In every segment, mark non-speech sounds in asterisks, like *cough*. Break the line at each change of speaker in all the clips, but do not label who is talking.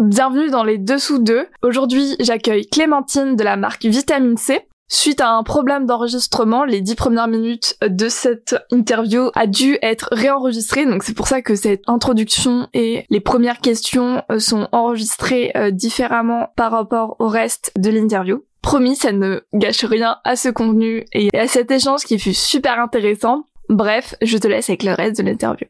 Bienvenue dans les Dessous 2. Aujourd'hui, j'accueille Clémentine de la marque Vitamine C. Suite à un problème d'enregistrement, les dix premières minutes de cette interview a dû être réenregistrées, donc c'est pour ça que cette introduction et les premières questions euh, sont enregistrées euh, différemment par rapport au reste de l'interview. Promis, ça ne gâche rien à ce contenu et à cet échange qui fut super intéressant. Bref, je te laisse avec le reste de l'interview.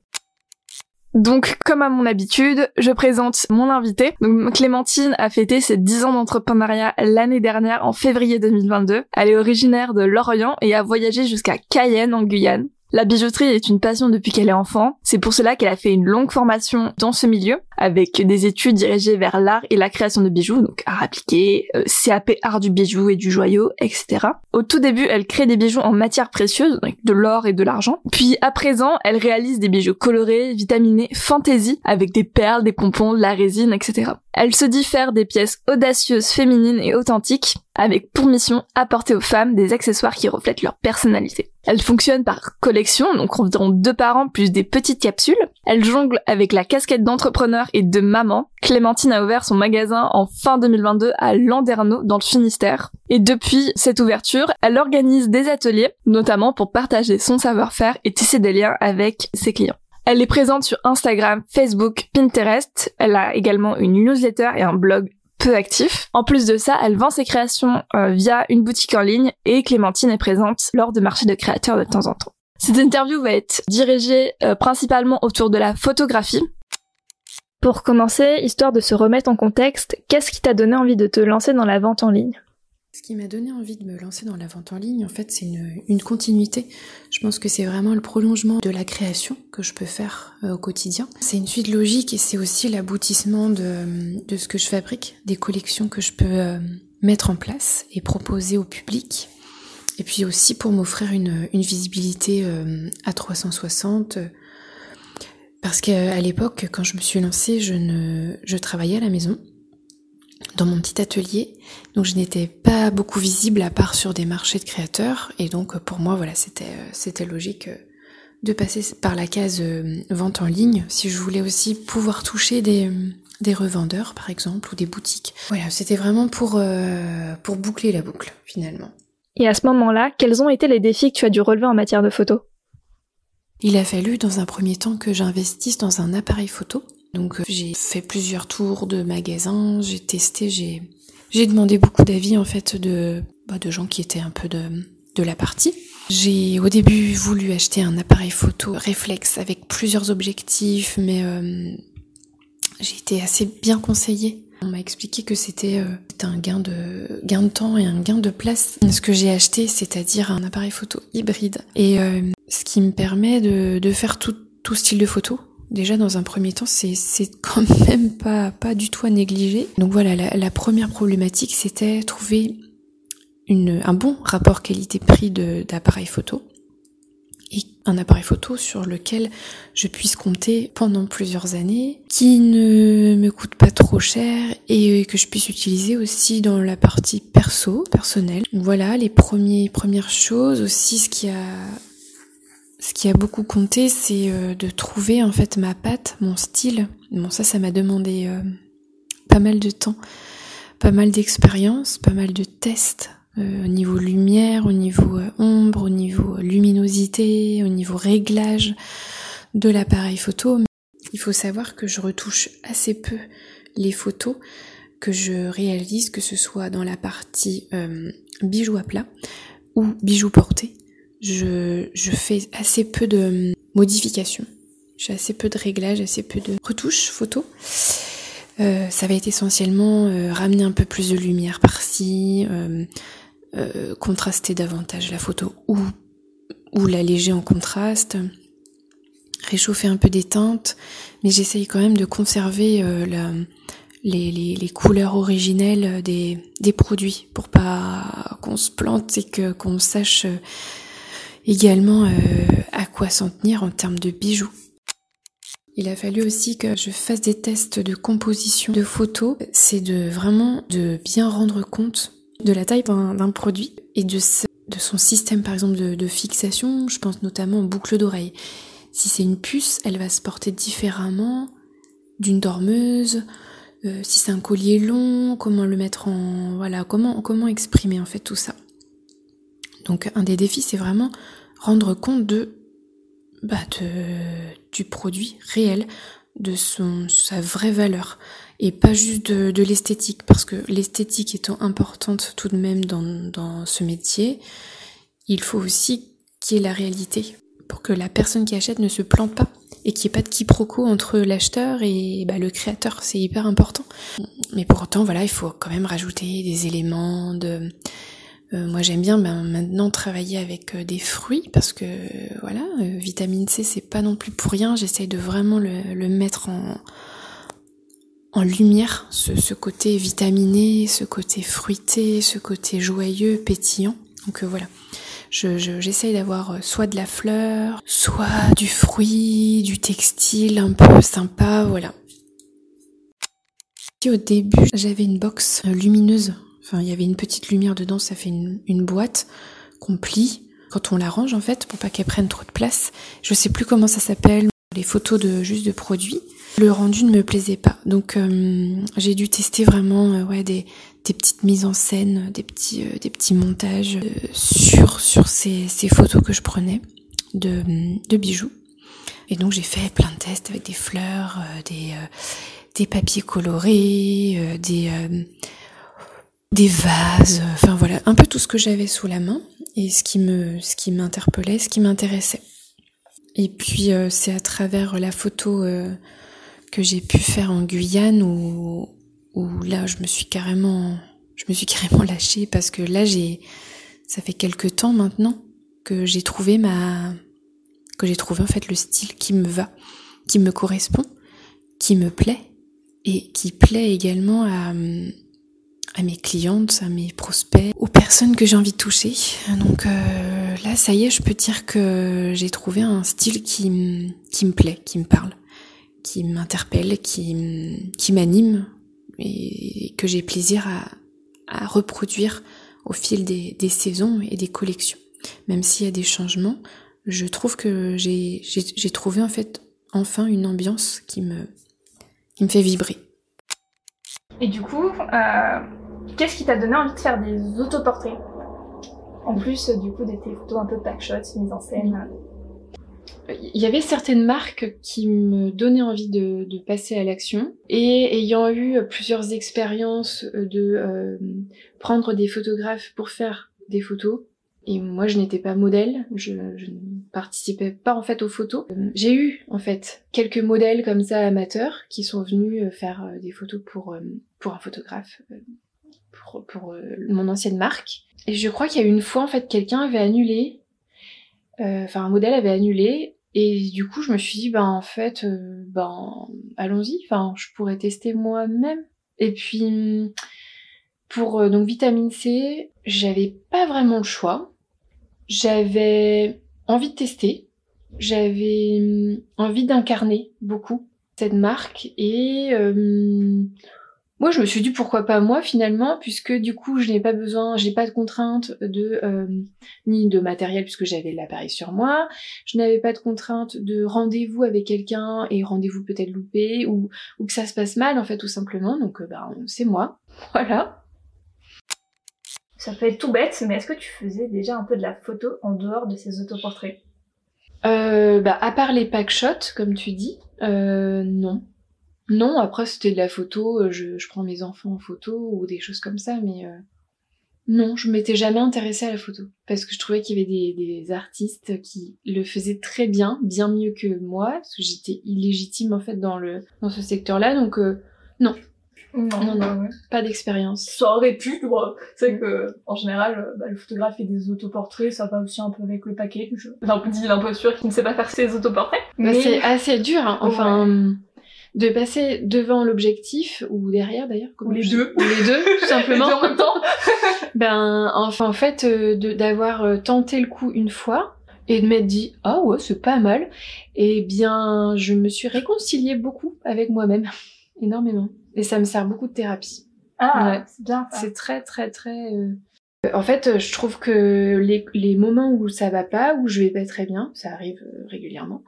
Donc, comme à mon habitude, je présente mon invité. Clémentine a fêté ses 10 ans d'entrepreneuriat l'année dernière en février 2022. Elle est originaire de Lorient et a voyagé jusqu'à Cayenne en Guyane. La bijouterie est une passion depuis qu'elle est enfant. C'est pour cela qu'elle a fait une longue formation dans ce milieu, avec des études dirigées vers l'art et la création de bijoux, donc art appliqué, euh, CAP art du bijou et du joyau, etc. Au tout début, elle crée des bijoux en matière précieuse, donc de l'or et de l'argent. Puis à présent, elle réalise des bijoux colorés, vitaminés, fantasy, avec des perles, des pompons, de la résine, etc. Elle se dit faire des pièces audacieuses, féminines et authentiques, avec pour mission apporter aux femmes des accessoires qui reflètent leur personnalité. Elle fonctionne par collection, donc environ deux par an plus des petites capsules. Elle jongle avec la casquette d'entrepreneur et de maman. Clémentine a ouvert son magasin en fin 2022 à Landerneau dans le Finistère. Et depuis cette ouverture, elle organise des ateliers, notamment pour partager son savoir-faire et tisser des liens avec ses clients. Elle est présente sur Instagram, Facebook, Pinterest. Elle a également une newsletter et un blog peu actif. En plus de ça, elle vend ses créations euh, via une boutique en ligne et Clémentine est présente lors de marchés de créateurs de temps en temps. Cette interview va être dirigée euh, principalement autour de la photographie. Pour commencer, histoire de se remettre en contexte, qu'est-ce qui t'a donné envie de te lancer dans la vente en ligne?
Ce qui m'a donné envie de me lancer dans la vente en ligne, en fait, c'est une, continuité. Je pense que c'est vraiment le prolongement de la création que je peux faire euh, au quotidien. C'est une suite logique et c'est aussi l'aboutissement de, de, ce que je fabrique, des collections que je peux euh, mettre en place et proposer au public. Et puis aussi pour m'offrir une, une, visibilité euh, à 360. Parce qu'à l'époque, quand je me suis lancée, je, ne, je travaillais à la maison dans mon petit atelier. Donc je n'étais pas beaucoup visible à part sur des marchés de créateurs. Et donc pour moi, voilà, c'était, euh, c'était logique euh, de passer par la case euh, vente en ligne si je voulais aussi pouvoir toucher des, des revendeurs par exemple ou des boutiques. Voilà, c'était vraiment pour, pour boucler la boucle finalement.
Et à ce moment-là, quels ont été les défis que tu as dû relever en matière de photo
Il a fallu dans un premier temps que j'investisse dans un appareil photo donc euh, j'ai fait plusieurs tours de magasins, j'ai testé, j'ai demandé beaucoup d'avis en fait de bah, de gens qui étaient un peu de de la partie. J'ai au début voulu acheter un appareil photo réflexe avec plusieurs objectifs, mais euh, j'ai été assez bien conseillée. On m'a expliqué que c'était euh, un gain de gain de temps et un gain de place. Ce que j'ai acheté, c'est-à-dire un appareil photo hybride, et ce qui me permet de, de faire tout, tout style de photo, Déjà dans un premier temps, c'est quand *laughs* même pas du tout à négliger. Donc voilà, la, première problématique, c'était trouver un bon rapport qualité-prix d'appareil photo et un appareil photo sur lequel je puisse compter pendant plusieurs années, qui ne me coûte pas trop cher et que je puisse utiliser aussi dans la partie perso, personnelle. Voilà les premiers, premières choses aussi, ce qui a ce qui a beaucoup compté, c'est euh, de trouver en fait ma patte, mon style. Bon, ça, ça m'a demandé euh, pas mal de temps, pas mal d'expérience, pas mal de tests euh, au niveau lumière, au niveau ombre, au niveau luminosité, au niveau réglage de l'appareil photo. Il faut savoir que je retouche assez peu les photos que je réalise, que ce soit dans la partie bijoux à plat ou bijoux portés je, fais assez peu de modifications. J'ai assez peu de réglages, assez peu de retouches photo. Euh, ça va être essentiellement euh, ramener un peu plus de lumière par-ci, euh, contraster davantage la photo ou, ou l'alléger en contraste, réchauffer un peu des teintes, mais j'essaye quand même de conserver les, couleurs originelles des, produits pour pas qu'on se plante et qu'on sache également à quoi s'en tenir en termes de bijoux. Il a fallu aussi que je fasse des tests de composition de photos. C'est de vraiment de bien rendre compte de la taille d'un produit et de, de, son système par exemple de, de fixation. Je pense notamment aux boucles d'oreilles. Si c'est une puce, elle va se porter différemment d'une dormeuse. Euh, si c'est un collier long, comment le mettre en voilà, comment comment exprimer en fait tout ça. Donc un des défis c'est vraiment rendre compte de bah, de, du produit réel, de son, sa vraie valeur, et pas juste de, de l'esthétique, parce que l'esthétique étant importante tout de même dans, dans ce métier, il faut aussi qu'il y ait la réalité, pour que la personne qui achète ne se plante pas, et qu'il n'y ait pas de quiproquo entre l'acheteur et bah, le créateur, c'est hyper important. Mais pour autant, voilà, il faut quand même rajouter des éléments de euh, moi j'aime bien ben, maintenant travailler avec euh, des fruits parce que voilà, euh, vitamine C c'est pas non plus pour rien, j'essaye de vraiment le, mettre en, en lumière, ce, côté vitaminé, ce côté fruité, ce côté joyeux, pétillant. Donc voilà, j'essaye d'avoir soit de la fleur, soit du fruit, du textile un peu sympa, voilà. Au début, j'avais une box lumineuse Enfin, il y avait une petite lumière dedans, ça fait une, boîte qu'on plie quand on l'arrange en fait pour pas qu'elle prenne trop de place. Je sais plus comment ça s'appelle, les photos de juste de produits. Le rendu ne me plaisait pas, donc euh, j'ai dû tester vraiment euh, ouais des, des petites mises en scène, des petits euh, des petits montages sur sur ces, ces photos que je prenais de, de bijoux. Et donc j'ai fait plein de tests avec des fleurs, des des papiers colorés, des des vases, enfin voilà, un peu tout ce que j'avais sous la main et ce qui me, ce qui m'interpellait, ce qui m'intéressait. Et puis euh, c'est à travers la photo euh, que j'ai pu faire en Guyane où, où là je me suis carrément, je me suis carrément lâchée parce que là j'ai, ça fait quelques temps maintenant que j'ai trouvé ma, que j'ai trouvé en fait le style qui me va, qui me correspond, qui me plaît et qui plaît également à à mes clientes, à mes prospects, aux personnes que j'ai envie de toucher. Donc euh, là, ça y est, je peux dire que j'ai trouvé un style qui, qui me plaît, qui me parle, qui m'interpelle, qui, qui m'anime et que j'ai plaisir à, à reproduire au fil des, des saisons et des collections. Même s'il y a des changements, je trouve que j'ai trouvé en fait enfin une ambiance qui me, qui me fait vibrer.
Et du coup, euh, Qu'est-ce qui t'a donné envie de faire des autoportraits En plus, du coup, de tes photos un peu packshots, mises en scène.
Il y avait certaines marques qui me donnaient envie de, passer à l'action et ayant eu plusieurs expériences de euh, prendre des photographes pour faire des photos et moi je n'étais pas modèle, je, je, ne participais pas en fait aux photos. J'ai eu en fait quelques modèles comme ça amateurs qui sont venus faire des photos pour pour un photographe pour, euh, mon ancienne marque. Et je crois qu'il y a une fois, en fait, quelqu'un avait annulé, euh, enfin un modèle avait annulé, et du coup je me suis dit, ben en fait, euh, ben allons-y, enfin je pourrais tester moi-même. Et puis pour donc vitamine C, j'avais pas vraiment le choix. J'avais envie de tester, j'avais envie d'incarner beaucoup cette marque et moi, je me suis dit pourquoi pas moi finalement, puisque du coup, je n'ai pas besoin, j'ai pas de contrainte de euh, ni de matériel puisque j'avais l'appareil sur moi. Je n'avais pas de contrainte de rendez-vous avec quelqu'un et rendez-vous peut-être loupé ou, ou que ça se passe mal en fait tout simplement. Donc, euh, bah, c'est moi, *laughs* voilà.
Ça peut être tout bête, mais est-ce que tu faisais déjà un peu de la photo en dehors de ces autoportraits?
Euh, Bah, à part les pack shots, comme tu dis, euh, non. Non, après c'était de la photo, euh, je, je, prends mes enfants en photo ou des choses comme ça, mais euh, Non, je m'étais jamais intéressée à la photo parce que je trouvais qu'il y avait des, des, artistes qui le faisaient très bien, bien mieux que moi, parce que j'étais illégitime en fait dans le dans ce secteur-là. Donc euh, non, non, non, ouais. pas d'expérience.
Ça aurait pu, tu vois. C'est que, en général, bah, le photographe fait des autoportraits, ça va aussi un peu avec le paquet. C'est un peu dit l'imposture qui ne sait pas faire ses autoportraits.
Bah, mais c'est assez dur, hein. enfin, de passer devant l'objectif, ou derrière d'ailleurs.
Ou les deux.
Ou les deux, tout *laughs* simplement.
en même temps. *laughs*
ben, enfin, en fait, euh, d'avoir euh, tenté le coup une fois, et de m'être dit ah ouais c'est pas mal et eh bien je me suis réconciliée beaucoup avec moi-même *laughs* énormément et ça me sert beaucoup de thérapie.
Ah, c'est bien.
C'est très, très, très. Euh, en fait, je trouve que les, les, moments où ça va pas, où je vais pas très bien, ça arrive euh, régulièrement,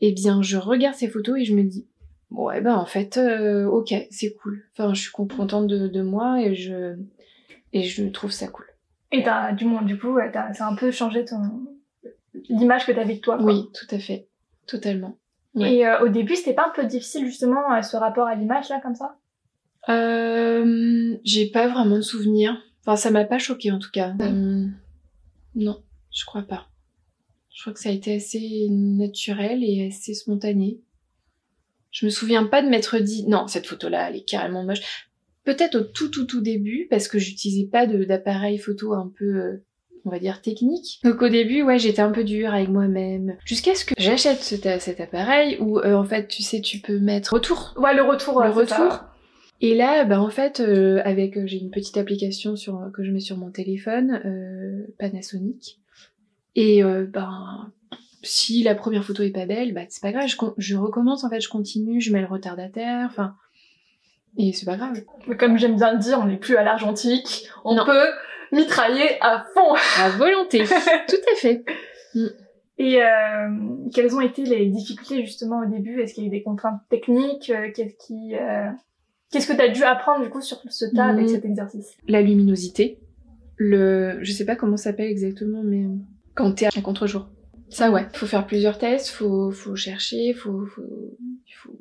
eh bien, je regarde ces photos et je me dis, ouais, ben en fait, euh, ok, c'est cool. Enfin, je suis contente de, de, moi et je, et je trouve ça cool.
Et t'as, du moins, du coup, ça a un peu changé ton l'image que t'avais de toi. Quoi.
Oui, tout à fait, totalement.
Et au début, c'était pas un peu difficile justement ce rapport à l'image là, comme ça?
Euh, j'ai pas vraiment de souvenirs. Enfin, ça m'a pas choqué en tout cas. Euh, non, je crois pas. Je crois que ça a été assez naturel et assez spontané. Je me souviens pas de m'être dit non, cette photo-là, elle est carrément moche. Peut-être au tout tout tout début parce que j'utilisais pas d'appareil photo un peu euh, on va dire technique. Donc au début, ouais, j'étais un peu dure avec moi-même. Jusqu'à ce que j'achète cet, appareil où euh, en fait, tu sais, tu peux mettre retour.
Ouais, le retour.
Le retour. Et là, bah en fait, euh, avec euh, j'ai une petite application sur que je mets sur mon téléphone, euh, Panasonic. Et ben si la première photo est pas belle, bah c'est pas grave, je, je, recommence en fait, je continue, je mets le retardataire, enfin et c'est pas grave.
Mais comme j'aime bien le dire, on n'est plus à l'argentique, on peut mitrailler à fond, *laughs*
à volonté, tout à fait.
Mm. Et euh, quelles ont été les difficultés justement au début? Est-ce qu'il y a eu des contraintes techniques? Qu'est-ce qui Qu'est-ce que tu as dû apprendre du coup sur ce tas avec mmh. cet exercice?
La luminosité. Le, je sais pas comment ça s'appelle exactement, mais quand t'es à contre-jour. Ça ouais, faut faire plusieurs tests, faut, faut chercher, faut, faut, faut,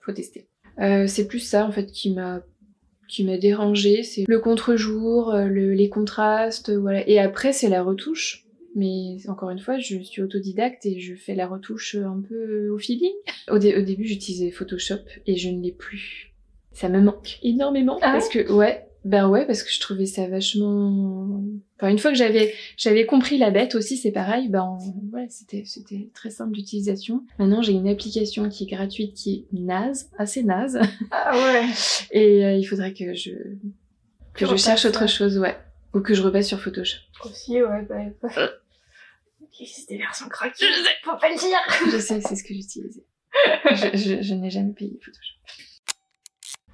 faut tester. Euh, c'est plus ça en fait qui m'a qui m'a dérangé, c'est le contre-jour, euh, le, les contrastes, voilà. Et après c'est la retouche. Mais encore une fois, je suis autodidacte et je fais la retouche un peu au feeling. Au, au début, j'utilisais Photoshop et je ne l'ai plus ça me manque énormément ah parce que ouais ben ouais parce que je trouvais ça vachement enfin une fois que j'avais j'avais compris la bête aussi c'est pareil ben ouais c'était c'était très simple d'utilisation. Maintenant j'ai une application qui est gratuite qui est naze assez naze.
Ah ouais. *laughs*
Et euh, il faudrait que je que je cherche autre chose ouais. Ou que je repasse sur Photoshop.
Aussi ouais bah, bah. Euh. il existe des versions gratuites je sais. Faut pas le dire.
Je sais c'est ce que j'utilisais. Je, je, je n'ai jamais payé Photoshop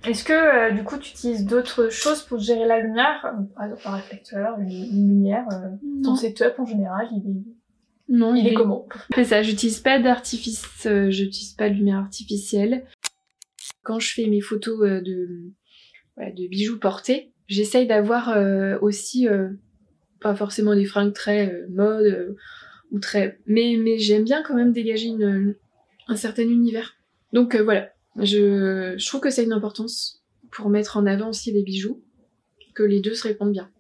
est-ce que euh, du coup tu utilises d'autres choses pour gérer la lumière euh, Un réflecteur, une, lumière euh, Ton setup en général, il est,
non,
il, est, comment?
C'est ça, j'utilise pas d'artifice, euh, j'utilise pas de lumière artificielle. Quand je fais mes photos de, de bijoux portés, j'essaye d'avoir aussi pas forcément des fringues très mode ou très, mais mais j'aime bien quand même dégager une, un certain univers. Donc voilà, je, je trouve que c'est une importance pour mettre en avant aussi les bijoux, que les deux se répondent bien.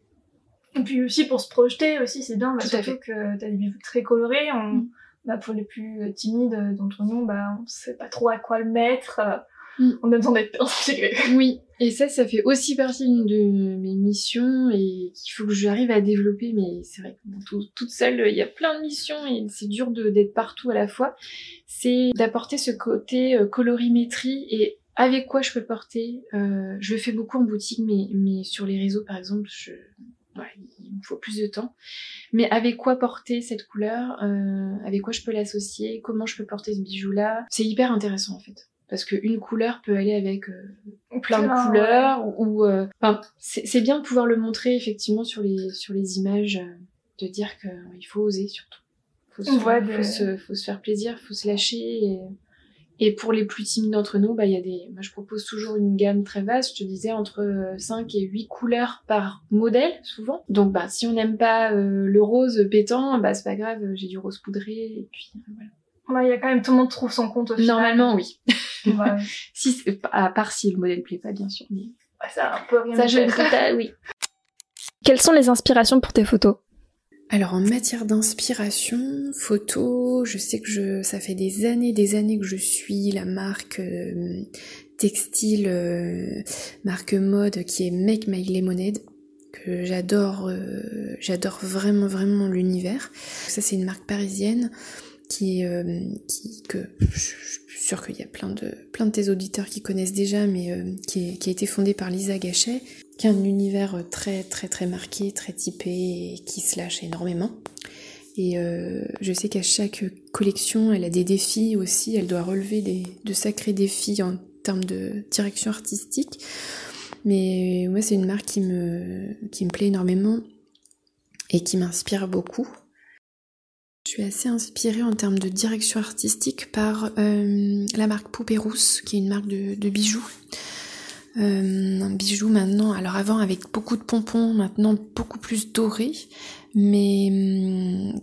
Et puis aussi pour se projeter aussi, c'est bien, bah, Tout à fait. que t'as des bijoux très colorés. On, mm. bah, pour les plus timides d'entre nous, bah, on sait pas trop à quoi le mettre. Mm. On a besoin d'être inspiré. *laughs*
Oui, et ça, ça fait aussi partie de mes missions et qu'il faut que j'arrive à développer. Mais c'est vrai que toute seule, il y a plein de missions et c'est dur d'être partout à la fois. C'est d'apporter ce côté euh, colorimétrie et avec quoi je peux porter. Euh, je le fais beaucoup en boutique, mais, mais sur les réseaux, par exemple, je, il me faut plus de temps. Mais avec quoi porter cette couleur euh, Avec quoi je peux l'associer Comment je peux porter ce bijou-là C'est hyper intéressant en fait parce qu'une couleur peut aller avec euh, plein de couleurs ou euh, enfin c'est bien de pouvoir le montrer effectivement sur les sur les images euh, de dire qu'il faut oser surtout. Faut se, faut, se, faut se faire plaisir faut se lâcher et, et pour les plus timides d'entre nous bah il y a des moi je propose toujours une gamme très vaste. Je te disais entre 5 et 8 couleurs par modèle souvent. Donc bah si on n'aime pas le rose pétant bah c'est pas grave j'ai du rose poudré et puis voilà.
Il y a quand même tout le monde trouve son compte au final.
Normalement, oui. *laughs* *laughs* si, à part si le modèle plaît pas, bien sûr. Mais...
ça, un peu
rien ça, je ne oui. *laughs*
Quelles sont les inspirations pour tes photos?
Alors en matière d'inspiration, photo, je sais que je, ça fait des années, des années que je suis la marque euh, textile, euh, marque mode qui est Make My Lemonade, que j'adore, euh, j'adore vraiment vraiment l'univers. Ça c'est une marque parisienne qui, qui que je suis sûre qu'il y a plein de plein de tes auditeurs qui connaissent déjà, mais qui, qui a été fondée par Lisa Gachet qui a un univers très très très marqué, très typé et qui se lâche énormément. Et euh, je sais qu'à chaque collection, elle a des défis aussi, elle doit relever des, de sacrés défis en termes de direction artistique. Mais moi, c'est une marque qui me, qui me plaît énormément et qui m'inspire beaucoup. Je suis assez inspirée en termes de direction artistique par euh, la marque Poupée Rousse, qui est une marque de, de bijoux. Euh, un bijou maintenant, alors avant avec beaucoup de pompons, maintenant beaucoup plus doré, mais hum,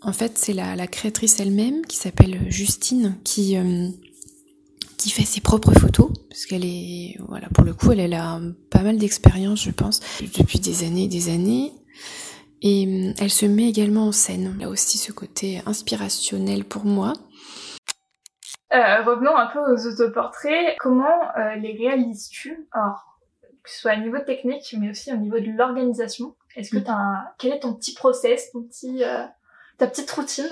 en fait c'est la, créatrice elle-même qui s'appelle Justine qui qui fait ses propres photos. Parce qu'elle est voilà pour le coup elle a pas mal d'expérience je pense depuis des années et des années et hum, elle se met également en scène. A aussi ce côté inspirationnel pour moi
euh, revenons un peu aux autoportraits. Comment euh, les réalises-tu? Alors, que ce soit au niveau technique, mais aussi au niveau de l'organisation. Est-ce que mm. tu as quel est ton petit process, ton petit, euh, ta petite routine?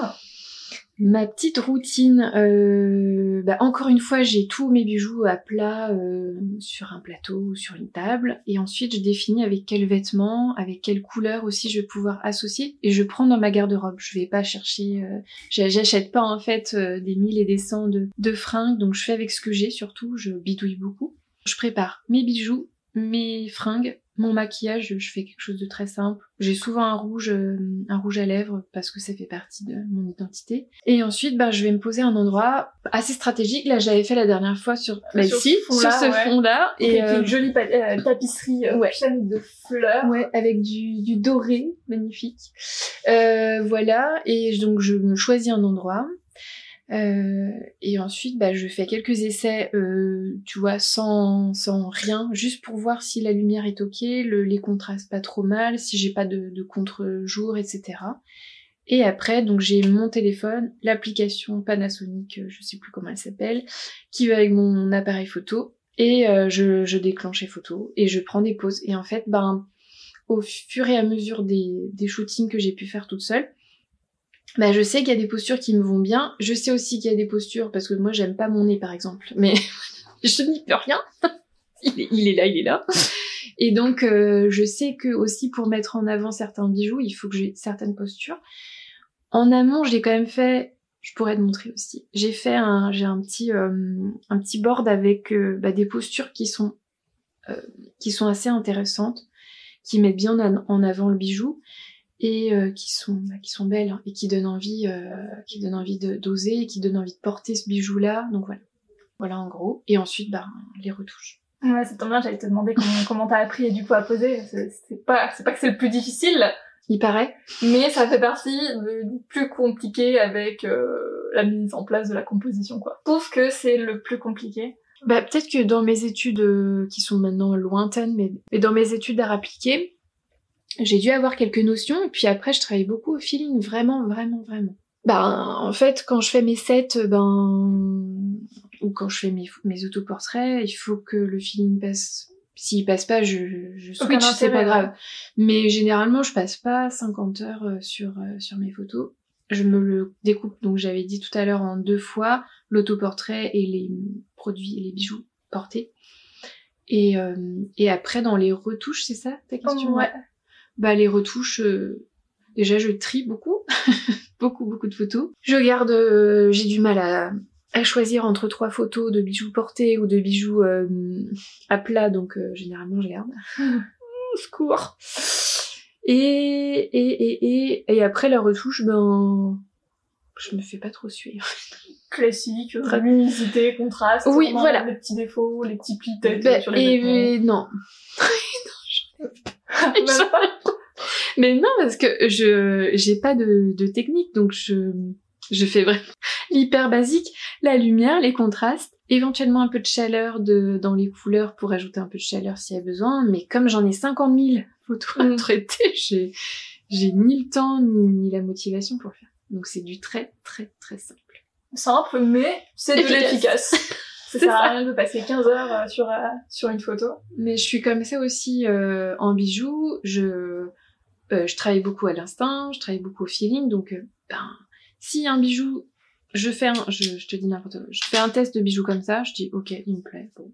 Ma petite routine, euh, bah encore une fois, j'ai tous mes bijoux à plat euh, sur un plateau ou sur une table, et ensuite je définis avec quels vêtements, avec quelle couleur aussi je vais pouvoir associer, et je prends dans ma garde-robe. Je vais pas chercher, euh, j'achète pas en fait des mille et des cents de, de fringues, donc je fais avec ce que j'ai surtout. Je bidouille beaucoup. Je prépare mes bijoux, mes fringues, mon maquillage, je fais quelque chose de très simple. J'ai souvent un rouge, euh, un rouge à lèvres parce que ça fait partie de mon identité. Et ensuite, bah, je vais me poser un endroit assez stratégique. Là, j'avais fait la dernière fois sur,
bah, sur ici,
sur ce fond-là.
Et, euh, une jolie euh, tapisserie ouais. de fleurs.
Ouais, avec du, du doré, magnifique. voilà. Et donc, je me choisis un endroit. Euh, et ensuite, bah, je fais quelques essais, euh, tu vois, sans, sans rien, juste pour voir si la lumière est ok, le, les contrastes pas trop mal, si j'ai pas de, contre-jour, etc. Et après, donc j'ai mon téléphone, l'application Panasonic, je sais plus comment elle s'appelle, qui va avec mon appareil photo, et euh, je, je déclenche les photos et je prends des pauses. Et en fait, ben, au fur et à mesure des, des shootings que j'ai pu faire toute seule, bah, je sais qu'il y a des postures qui me vont bien. Je sais aussi qu'il y a des postures parce que moi j'aime pas mon nez par exemple, mais *laughs* je n'y peux rien. *laughs* il, est, là, il est là. Et donc euh, je sais que aussi pour mettre en avant certains bijoux, il faut que j'ai certaines postures. En amont, j'ai quand même fait, je pourrais te montrer aussi. J'ai fait un, j'ai un petit, euh, un petit board avec euh, bah, des postures qui sont, qui sont assez intéressantes, qui mettent bien en avant le bijou et euh, qui sont bah, qui sont belles hein, et qui donnent envie euh, qui donnent envie de d'oser et qui donnent envie de porter ce bijou là donc voilà. Voilà en gros. Et ensuite bah les retouches.
Ouais c'est tombe bien j'allais te demander comment *laughs* comment t'as appris et du coup à poser. C'est pas c'est pas que c'est le plus difficile.
Il paraît.
Mais ça fait partie du plus compliqué avec euh, la mise en place de la composition quoi. Trouve que c'est le plus compliqué.
Bah peut-être que dans mes études qui sont maintenant lointaines mais, mais dans mes études d'art appliqué j'ai dû avoir quelques notions et puis après je travaille beaucoup au feeling, vraiment, vraiment, vraiment. Ben en fait quand je fais mes sets, ben ou quand je fais mes, mes autoportraits, il faut que le feeling passe. S'il passe pas, je, je switch, c'est pas grave. Mais généralement je passe pas 50 heures euh, sur euh, sur mes photos. Je me le découpe donc j'avais dit tout à l'heure en deux fois l'autoportrait et les produits et les bijoux portés. Et, euh, et après dans les retouches, c'est ça ta question?
Ouais
bah les retouches euh, déjà je trie beaucoup *laughs* beaucoup beaucoup de photos. Je garde euh, j'ai du mal à, à choisir entre trois photos de bijoux portés ou de bijoux euh, à plat donc généralement je garde. *laughs* Secours. Et et, et et et après la retouche ben je me fais pas trop suivre.
Classique luminosité contraste
oui voilà.
les petits défauts les petits plis tête
bah,
sur les
et, non *laughs* Mais non, parce que je j'ai pas de, de technique, donc je je fais vraiment *laughs* l'hyper basique, la lumière, les contrastes, éventuellement un peu de chaleur de, dans les couleurs pour ajouter un peu de chaleur s'il y a besoin, mais comme j'en ai 50 000 photos à
Mm.
traiter, *laughs* j'ai, j'ai ni le temps ni, ni la motivation pour le faire. Donc c'est du très très très simple.
Simple, mais c'est de
Efficace.
l'efficace. *laughs* Ça sert à rien de passer 15 heures euh, sur, euh, sur une photo.
Mais je suis comme ça aussi euh, en bijoux. Je, euh, je travaille beaucoup à l'instinct, je travaille beaucoup au feeling. Donc, euh, ben, si un bijou, je fais un, je, je te dis n'importe quoi, je fais un test de bijou comme ça, je dis ok, il me plaît. Bon.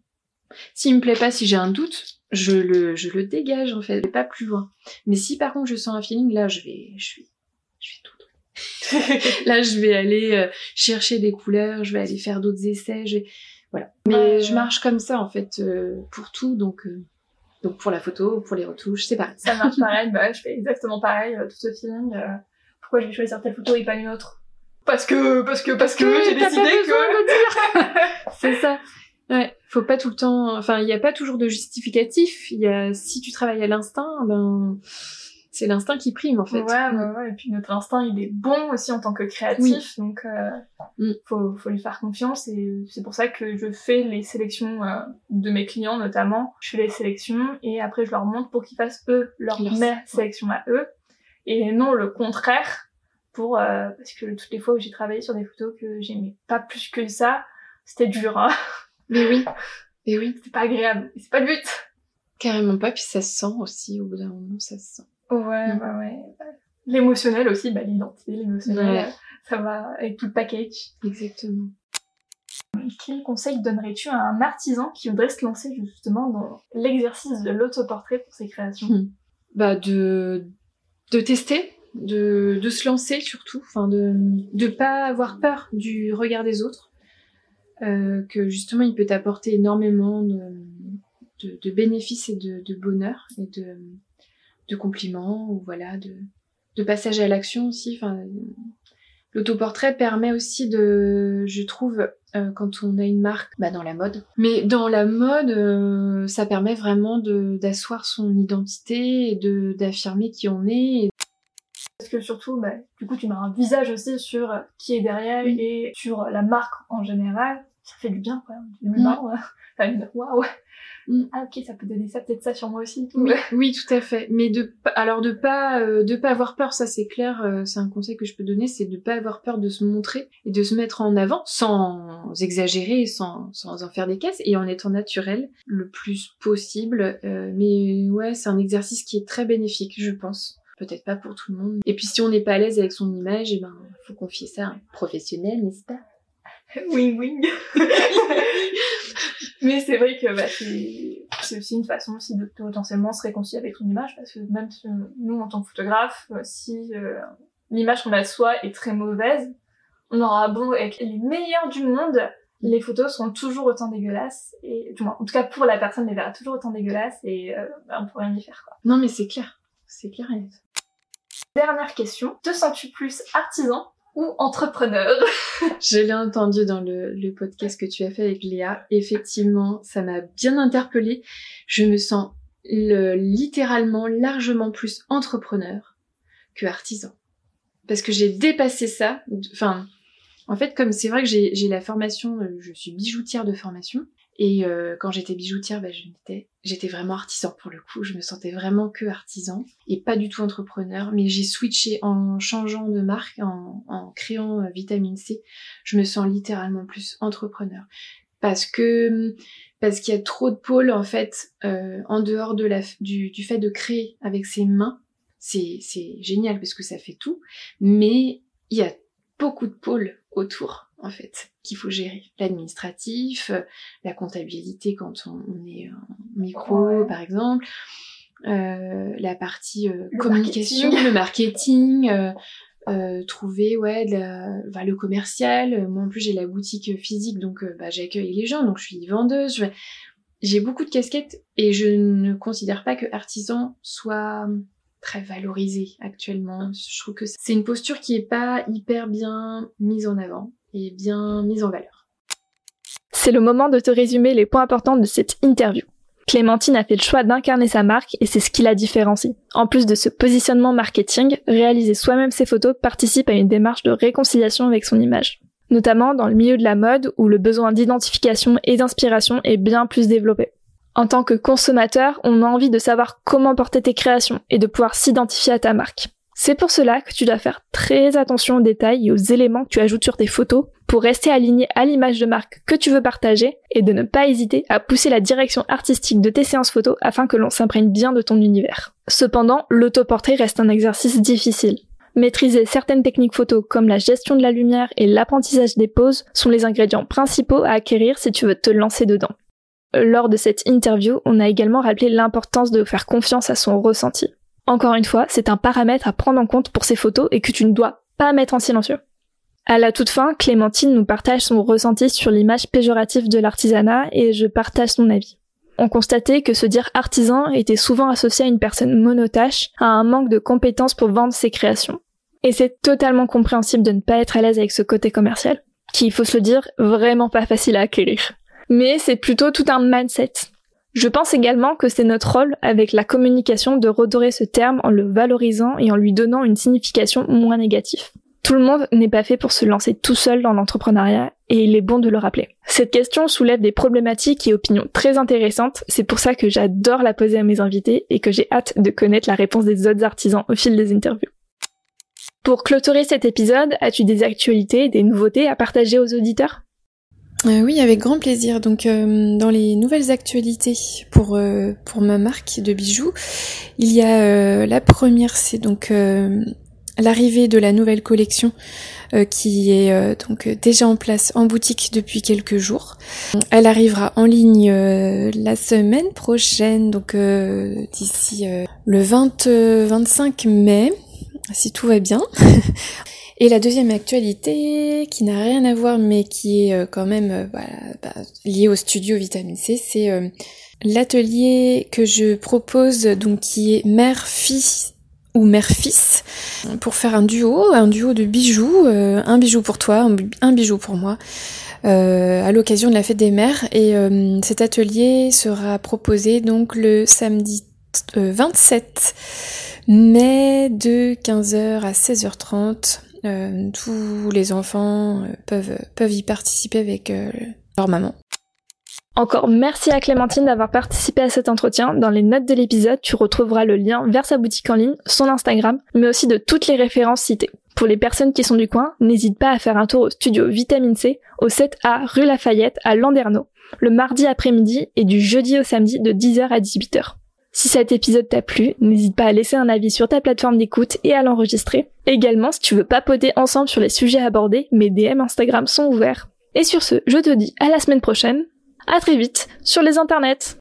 S'il me plaît pas, si j'ai un doute, je le, je le dégage en fait, je vais pas plus loin. Mais si par contre je sens un feeling, là je vais, je vais, je vais tout. *laughs* là je vais aller euh, chercher des couleurs, je vais aller faire d'autres essais, je vais, voilà. Mais je marche comme ça en fait pour tout, donc donc pour la photo, pour les retouches, c'est pareil.
Ça marche *laughs* pareil, bah je fais exactement pareil, euh, tout ce feeling. euh, pourquoi je vais choisir telle photo et pas une autre? Parce que, parce que, parce que, j'ai décidé que... *laughs*
C'est ça. Ouais, faut pas tout le temps. Enfin, il y a pas toujours de justificatif. Il y a si tu travailles à l'instinct, ben c'est l'instinct qui prime en fait.
Ouais, ouais, ouais, et puis notre instinct, il est bon aussi en tant que créatif, donc euh,
Mm.
faut, faut lui faire confiance, et c'est pour ça que je fais les sélections euh, de mes clients notamment. Je fais les sélections, et après je leur montre pour qu'ils fassent eux leur
Leur-
mes sélections à eux, et non le contraire, pour euh, parce que toutes les fois où j'ai travaillé sur des photos que j'aimais pas plus que ça, c'était dur, hein.
Mais oui, *laughs* mais oui,
c'était pas agréable, c'est pas le but.
carrément pas. Puis ça se sent aussi au bout d'un moment, ça se sent.
Ouais,
Mm.
ouais, ouais. L'émotionnel aussi, bah l'identité, l'émotionnel,
Ouais.
ça va avec tout le package.
Exactement.
Quel conseil donnerais-tu à un artisan qui voudrait se lancer justement dans l'exercice de l'autoportrait pour ses créations?
Hmm. Bah de de tester, de de se lancer surtout. Enfin de de pas avoir peur du regard des autres. Euh, que justement il peut t'apporter énormément de, de, de bénéfices et de, de bonheur et de, de compliments ou voilà de, de passage à l'action aussi. Enfin, l'autoportrait permet aussi de, je trouve, euh, quand on a une marque, bah dans la mode. Mais dans la mode, euh, ça permet vraiment d'asseoir son identité et de d'affirmer qui on est. Et
Parce que surtout, bah, du coup, tu mets un visage aussi sur qui est derrière
Oui.
et sur la marque en général. Ça fait du bien, quoi.
Mm.
une- waouh.
Mm.
Ah ok, ça peut donner ça, peut-être ça sur moi aussi.
Oui, oui, tout à fait. Mais de alors de pas euh, de pas avoir peur, ça c'est clair. euh, c'est un conseil que je peux donner, c'est de pas avoir peur de se montrer et de se mettre en avant sans exagérer, sans sans en faire des caisses et en étant naturel le plus possible. Euh, mais ouais, c'est un exercice qui est très bénéfique, je pense. Peut-être pas pour tout le monde. Et puis si on n'est pas à l'aise avec son image, et ben faut confier ça à un professionnel, n'est-ce pas? *laughs*
Wing *laughs* wing. Mais c'est vrai que bah, c'est aussi une façon aussi de potentiellement se réconcilier avec son image parce que même si, euh, nous en tant que photographe, euh, si euh, l'image qu'on a de soi est très mauvaise, on aura beau être les meilleurs du monde, les photos seront toujours autant dégueulasses et du moins en tout cas pour la personne les verra toujours autant dégueulasses et euh, bah, on pourrait rien y faire quoi.
Non mais c'est clair, c'est clair.
Dernière question, te sens-tu plus artisan ou entrepreneur *laughs*
Je l'ai entendu dans le, podcast que tu as fait avec Léa. Effectivement, ça m'a bien interpellée. Je me sens le- littéralement largement plus entrepreneur que artisan. Parce que j'ai dépassé ça. Enfin, en fait, comme c'est vrai que j'ai j'ai la formation, euh, je suis bijoutière de formation. Et euh, quand j'étais bijoutière, bah, j'étais j'étais vraiment artisan pour le coup. Je me sentais vraiment que artisan et pas du tout entrepreneur. Mais j'ai switché en changeant de marque, en, en créant euh, Vitamine C. Je me sens littéralement plus entrepreneur parce que parce qu'il y a trop de pôles en fait euh, en dehors de la du, du fait de créer avec ses mains. C'est c'est génial parce que ça fait tout, mais il y a beaucoup de pôles autour en fait qu'il faut gérer. L'administratif, euh, la comptabilité quand on, on est en micro
Ouais.
par exemple, euh, la partie euh,
Le
communication,
marketing.
le marketing, euh, trouver ouais de la- le commercial. Moi en plus j'ai la boutique physique donc bah, j'accueille les gens donc je suis vendeuse. Je- J'ai beaucoup de casquettes et je ne considère pas que artisan soit très valorisé actuellement. Je trouve que c'est une posture qui est pas hyper bien mise en avant et bien mise en valeur.
C'est le moment de te résumer les points importants de cette interview. Clémentine a fait le choix d'incarner sa marque et c'est ce qui la différencie. En plus de ce positionnement marketing, réaliser soi-même ses photos participe à une démarche de réconciliation avec son image. notamment dans le milieu de la mode où le besoin d'identification et d'inspiration est bien plus développé. En tant que consommateur, on a envie de savoir comment porter tes créations et de pouvoir s'identifier à ta marque. C'est pour cela que tu dois faire très attention aux détails et aux éléments que tu ajoutes sur tes photos pour rester aligné à l'image de marque que tu veux partager et de ne pas hésiter à pousser la direction artistique de tes séances photos afin que l'on s'imprègne bien de ton univers. Cependant, l'autoportrait reste un exercice difficile. Maîtriser certaines techniques photos comme la gestion de la lumière et l'apprentissage des poses sont les ingrédients principaux à acquérir si tu veux te lancer dedans. Lors de cette interview, on a également rappelé l'importance de faire confiance à son ressenti. Encore une fois, c'est un paramètre à prendre en compte pour ces photos et que tu ne dois pas mettre en silencieux. À la toute fin, Clémentine nous partage son ressenti sur l'image péjorative de l'artisanat et je partage son avis. On constatait que se dire artisan était souvent associé à une personne monotache, à un manque de compétences pour vendre ses créations. Et c'est totalement compréhensible de ne pas être à l'aise avec ce côté commercial, qui, il faut se le dire, vraiment pas facile à acquérir mais c'est plutôt tout un mindset. Je pense également que c'est notre rôle avec la communication de redorer ce terme en le valorisant et en lui donnant une signification moins négative. Tout le monde n'est pas fait pour se lancer tout seul dans l'entrepreneuriat et il est bon de le rappeler. Cette question soulève des problématiques et opinions très intéressantes, c'est pour ça que j'adore la poser à mes invités et que j'ai hâte de connaître la réponse des autres artisans au fil des interviews. Pour clôturer cet épisode, as-tu des actualités, des nouveautés à partager aux auditeurs?
Euh, oui, avec grand plaisir. Donc, euh, dans les nouvelles actualités pour euh, pour ma marque de bijoux, il y a la première, c'est donc l'arrivée de la nouvelle collection qui est donc déjà en place en boutique depuis quelques jours. Elle arrivera en ligne la semaine prochaine, donc d'ici le 20 25 mai, si tout va bien. *laughs* Et la deuxième actualité, qui n'a rien à voir mais qui est euh, quand même euh, bah, liée au studio Vitamine C, c'est euh, l'atelier que je propose, donc qui est mère-fils ou mère-fils, pour faire un duo, un duo de bijoux, un bijou pour toi, un, bijou pour moi, à l'occasion de la fête des mères. Et cet atelier sera proposé donc le samedi 27 mai de 15h à 16h30 euh, tous les enfants euh, peuvent, peuvent y participer avec euh, leur maman.
Encore merci à Clémentine d'avoir participé à cet entretien. Dans les notes de l'épisode, tu retrouveras le lien vers sa boutique en ligne, son Instagram, mais aussi de toutes les références citées. Pour les personnes qui sont du coin, n'hésite pas à faire un tour au studio Vitamine C, au 7A rue Lafayette à Landerneau, le mardi après-midi et du jeudi au samedi de 10h à 18h. Si cet épisode t'a plu, n'hésite pas à laisser un avis sur ta plateforme d'écoute et à l'enregistrer. Également, si tu veux papoter ensemble sur les sujets abordés, mes DM Instagram sont ouverts. Et sur ce, je te dis à la semaine prochaine. À très vite sur les internets.